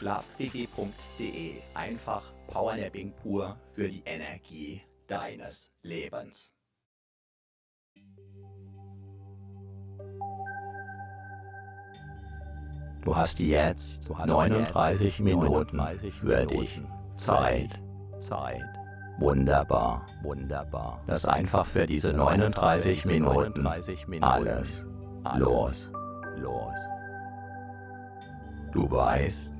Schlafquickie.de. Einfach Powernapping pur für die Energie deines Lebens. Du hast jetzt du hast 39 jetzt Minuten 39 für dich Zeit. Zeit. Wunderbar, wunderbar. Lass einfach für diese 39 Minuten alles los, los. Du weißt,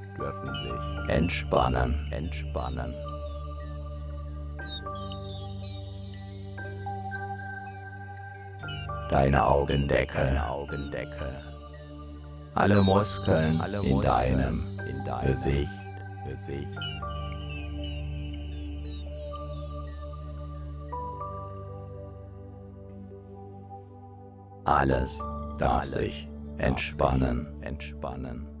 dürfen sich entspannen, entspannen. Deine Augendeckel, deine Augendeckel alle Muskeln alle in deinem, in deinem Gesicht. Gesicht. Alles darf sich entspannen, entspannen.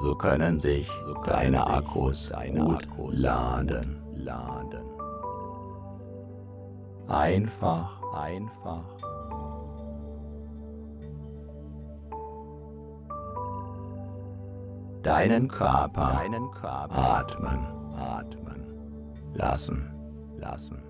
So können sich deine Akkus deine gut Akkus laden, laden. Einfach, einfach. Deinen Körper, deinen Körper atmen, atmen lassen, lassen.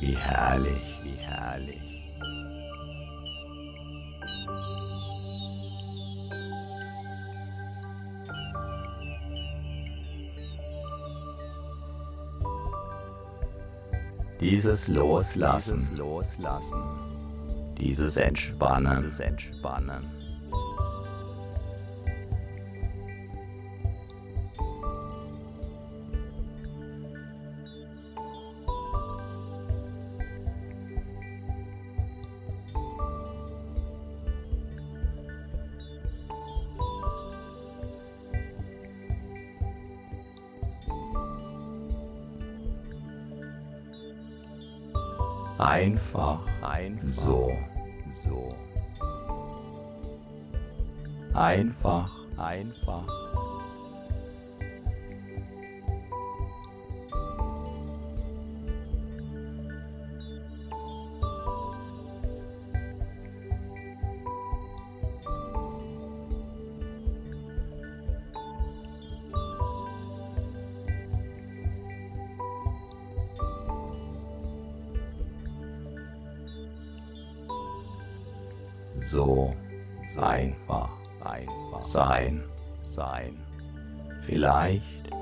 Wie herrlich, wie herrlich. Dieses Loslassen, dieses Loslassen, dieses Entspannen, dieses Entspannen.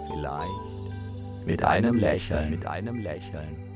Vielleicht, mit einem Lächeln, mit einem Lächeln.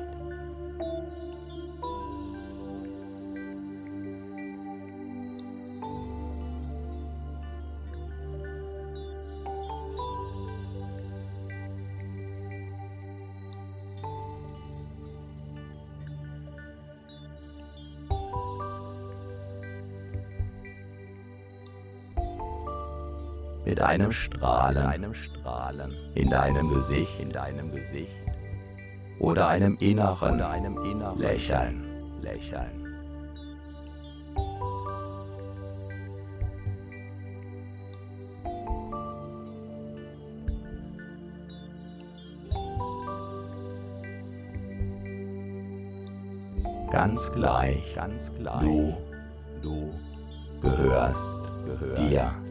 mit einem Strahlen, einem Strahlen in deinem Gesicht, in deinem Gesicht oder einem inneren, oder einem inneren Lächeln, Lächeln. Ganz gleich, ganz gleich. Du, du gehörst, gehörst dir.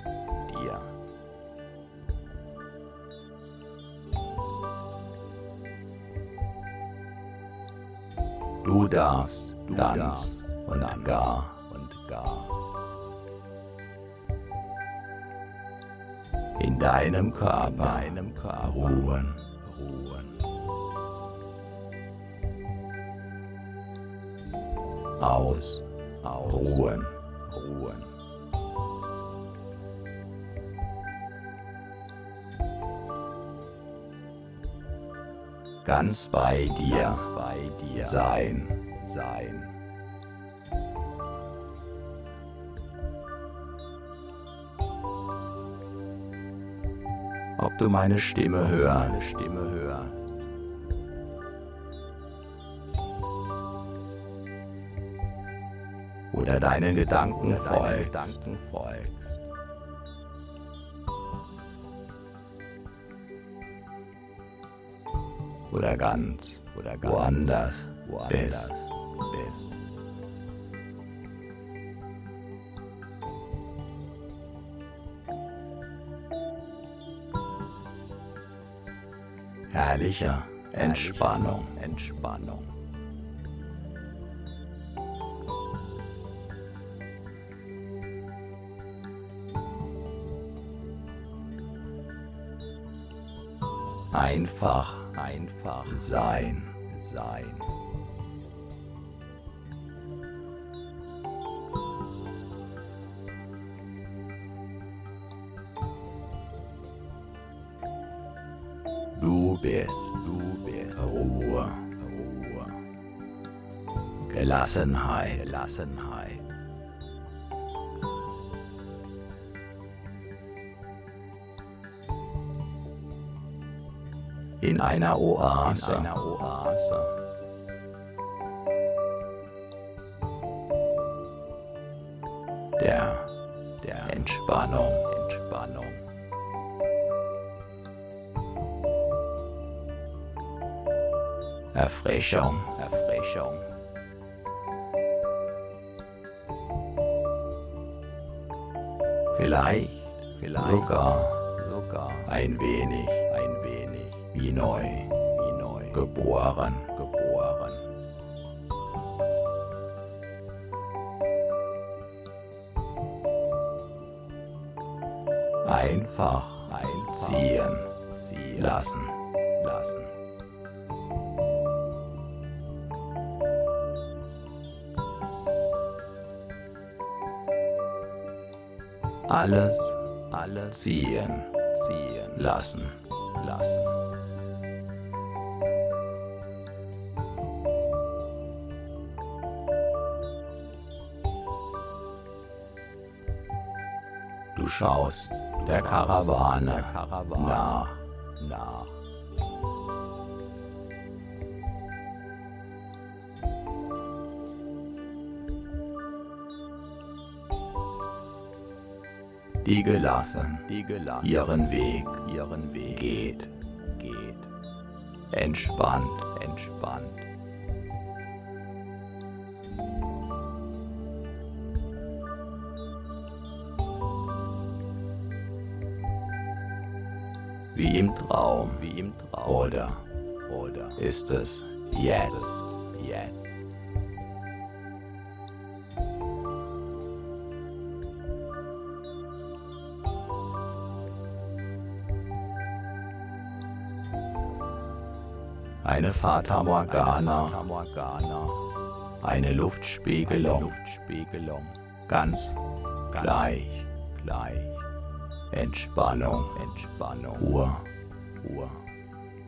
Du ganz und ganz gar. und gar. In deinem Körper, deinem Körper ruhen, ruhen. Aus, aus, ruhen, ruhen. ganz bei dir, ganz bei dir sein, sein. Ob du meine Stimme hörst, Stimme hörst. Oder deinen Gedanken folgst. Oder ganz oder ganz woanders, woanders bist. Herrlicher Entspannung, Entspannung. Einfach einfach sein, sein. Gelassenheit, Gelassenheit. in einer Oase. In einer Oase. Der, der Entspannung, Entspannung. Erfrischung, Erfrischung. Vielleicht, vielleicht sogar, sogar ein wenig. wie neu, wie neu, geboren, geboren. Einfach einziehen, ziehen lassen, lassen. Alles, alles ziehen, ziehen lassen, lassen. schaust der Karawane nach, nach. Die gelassen, die gelassen ihren Weg, ihren Weg geht, geht. Entspannt, entspannt. wie im Traum, wie im Traum. Oder, oder ist es jetzt, jetzt? Eine Fata Morgana, eine Luftspiegelung, ganz gleich, gleich, Entspannung, Entspannung, Ruhe, Ruhe,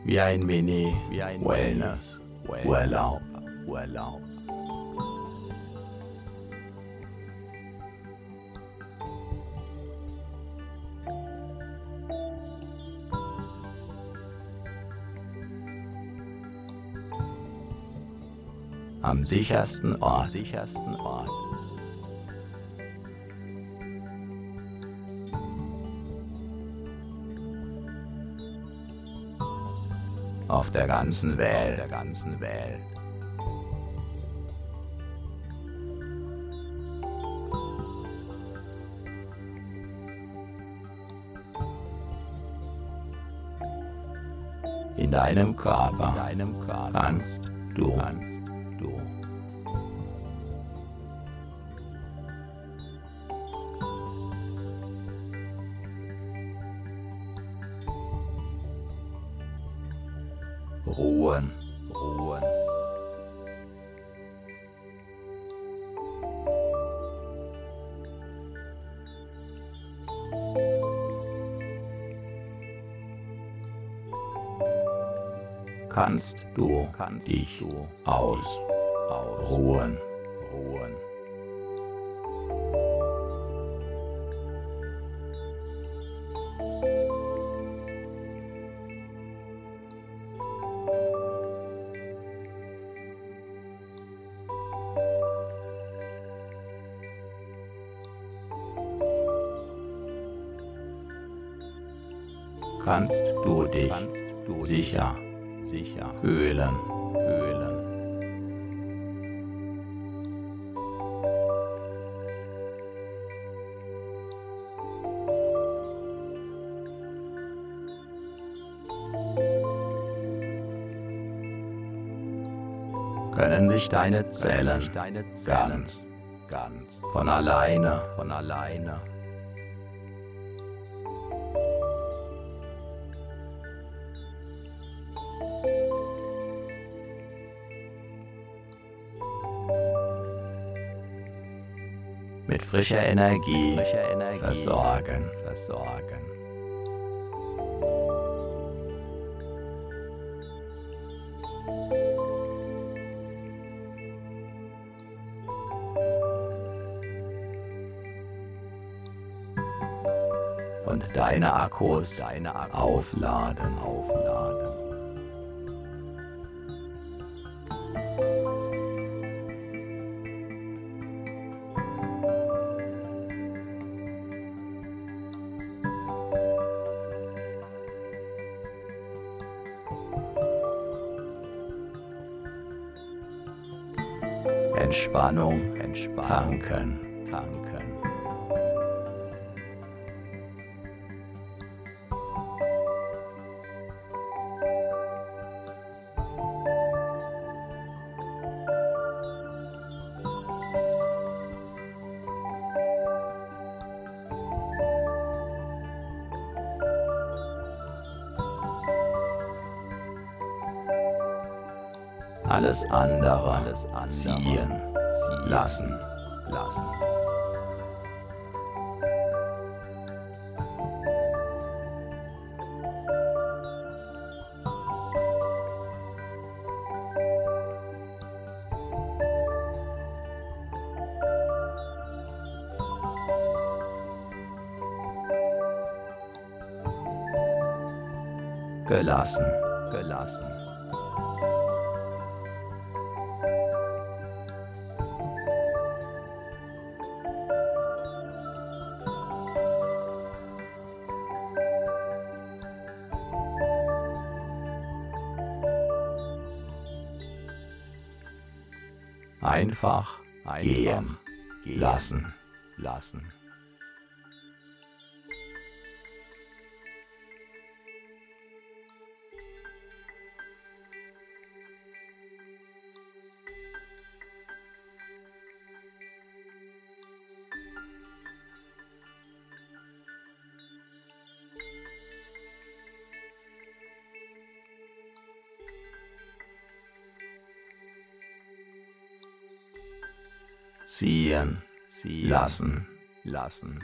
wie ein Mini, wie ein Wellness, Urlaub, Urlaub. Am sichersten Ort, sichersten Ort. Auf der ganzen Welt, der ganzen Welt. In deinem Körper, in deinem Körper kannst du, kannst kannst du dich sicher sicher fühlen, fühlen. Können sich deine Zellen, deine Zellen ganz, ganz von alleine, von alleine frischer Energie, frischer Energie versorgen, versorgen. Und deine Akkus, deine Akkus aufladen, aufladen. Entspannung, Entspannung, tanken, tanken. alles andere, alles andere einfach, gehen lassen, lassen. Lassen, lassen.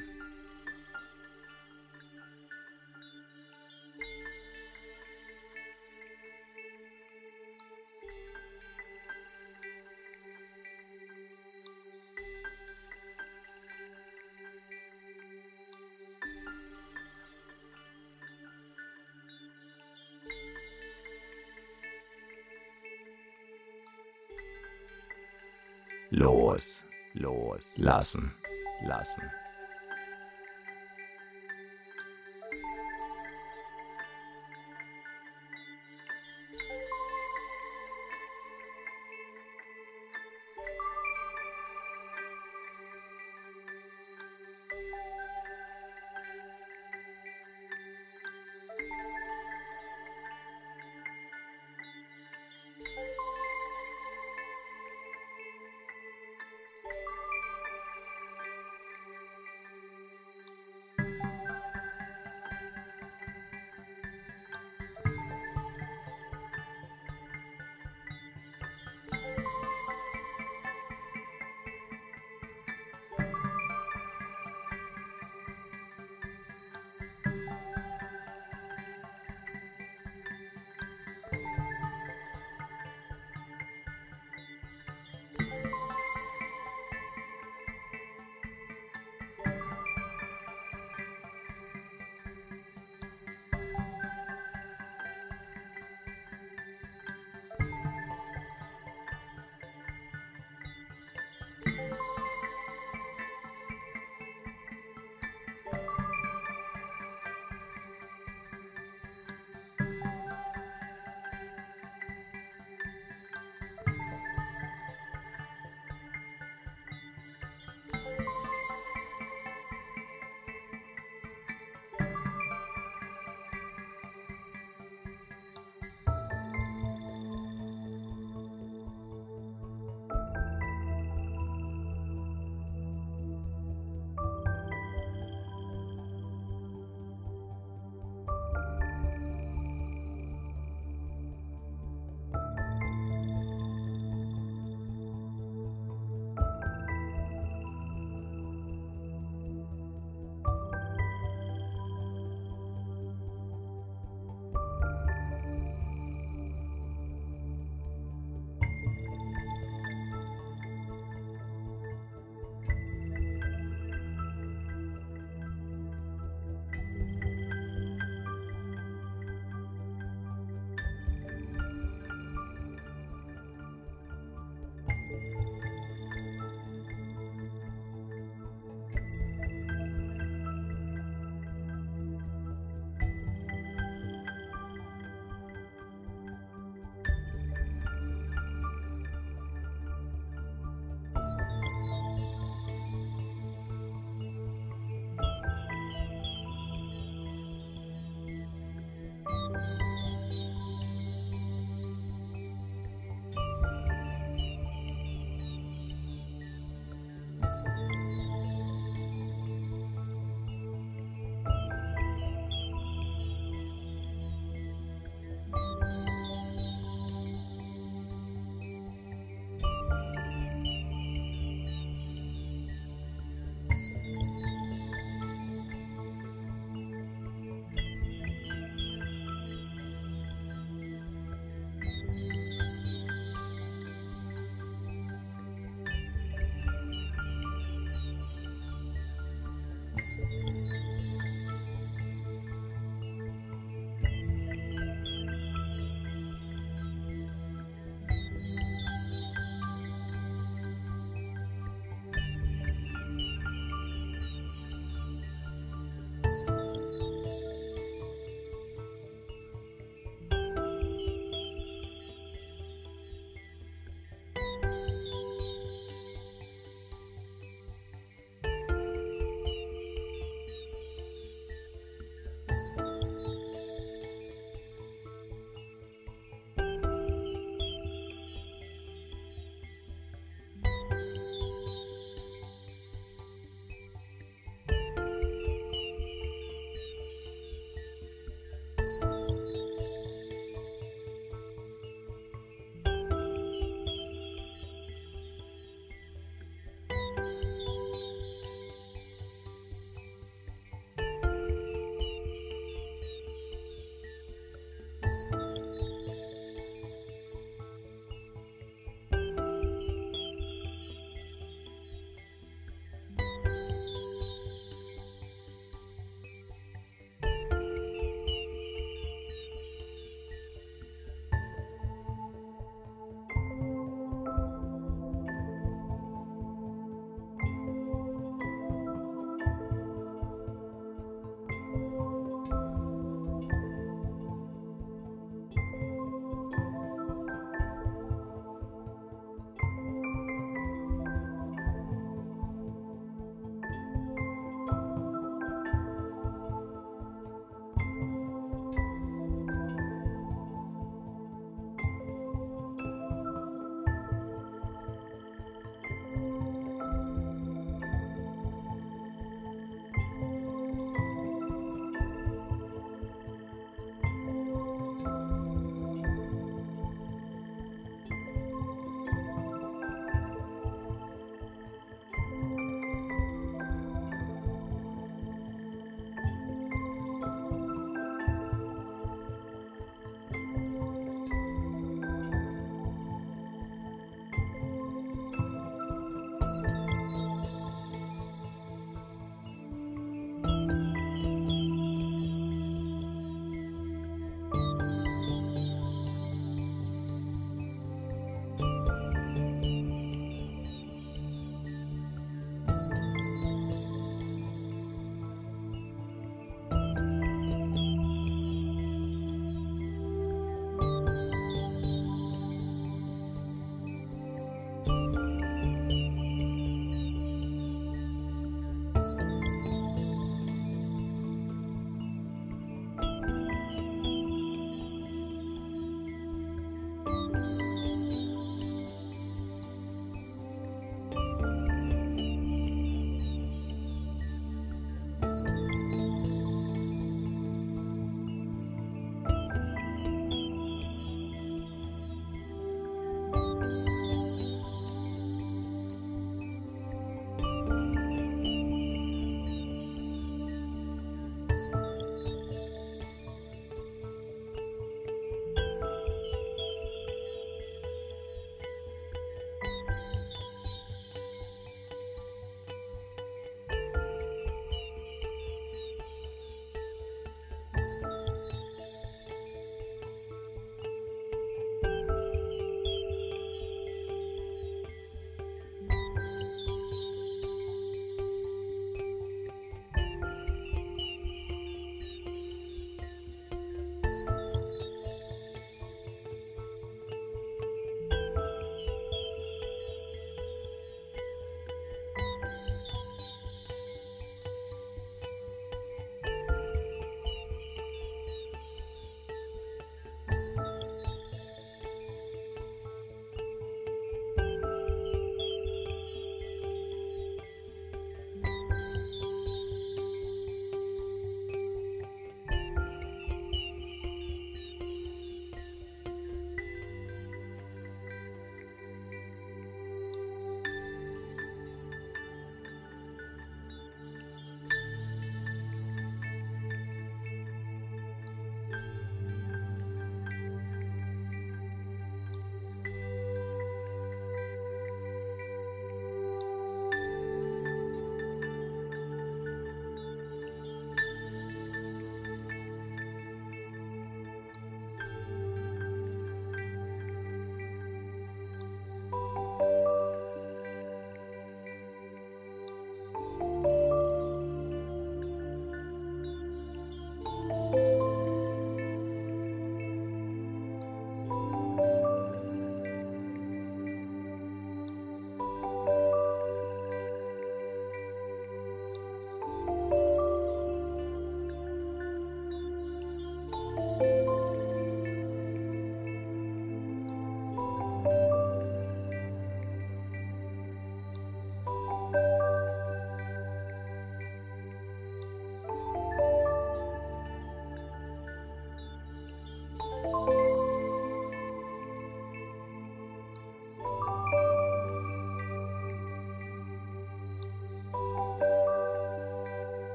Lassen, lassen.